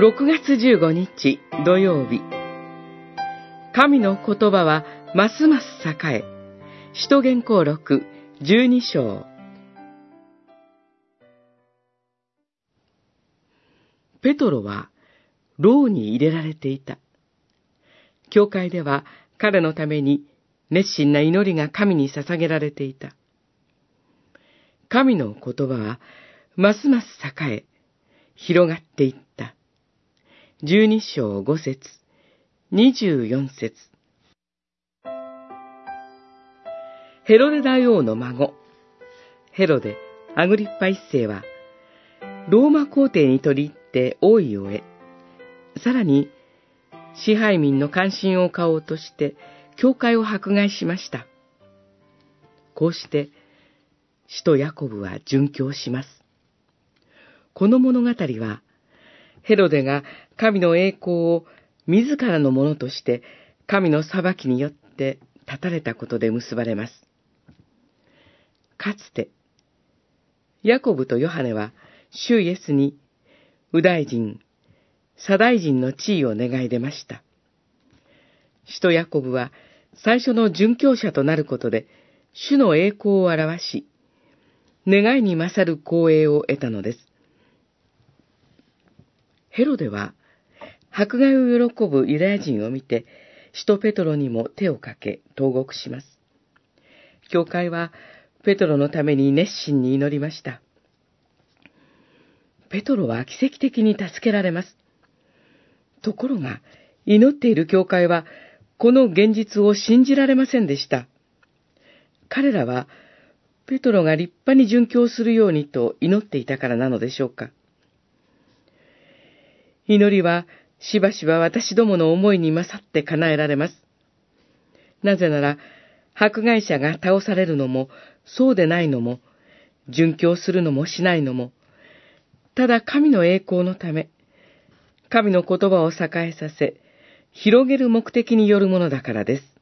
6月15日土曜日神の言葉はますます栄え使徒言行録12章ペトロは牢に入れられていた。教会では彼のために熱心な祈りが神に捧げられていた。神の言葉はますます栄え、広がっていった。十二章五節、二十四節。ヘロデ大王の孫、ヘロデ、アグリッパ一世は、ローマ皇帝に取り入って王位を得、さらに、支配民の関心を買おうとして、教会を迫害しました。こうして、使徒ヤコブは殉教します。この物語は、ヘロデが神の栄光を自らのものとして神の裁きによって立たれたことで結ばれます。かつて、ヤコブとヨハネは、主イエスに、右大臣、左大臣の地位を願い出ました。使徒ヤコブは、最初の殉教者となることで、主の栄光を表し、願いに勝る光栄を得たのです。ヘロデは、迫害を喜ぶユダヤ人を見て、使徒ペトロにも手をかけ、投獄します。教会は、ペトロのために熱心に祈りました。ペトロは奇跡的に助けられます。ところが、祈っている教会は、この現実を信じられませんでした。彼らは、ペトロが立派に殉教するようにと祈っていたからなのでしょうか。祈りは、しばしば私どもの思いに勝って叶えられます。なぜなら、迫害者が倒されるのも、そうでないのも、殉教するのもしないのも、ただ神の栄光のため、神の言葉を栄えさせ、広げる目的によるものだからです。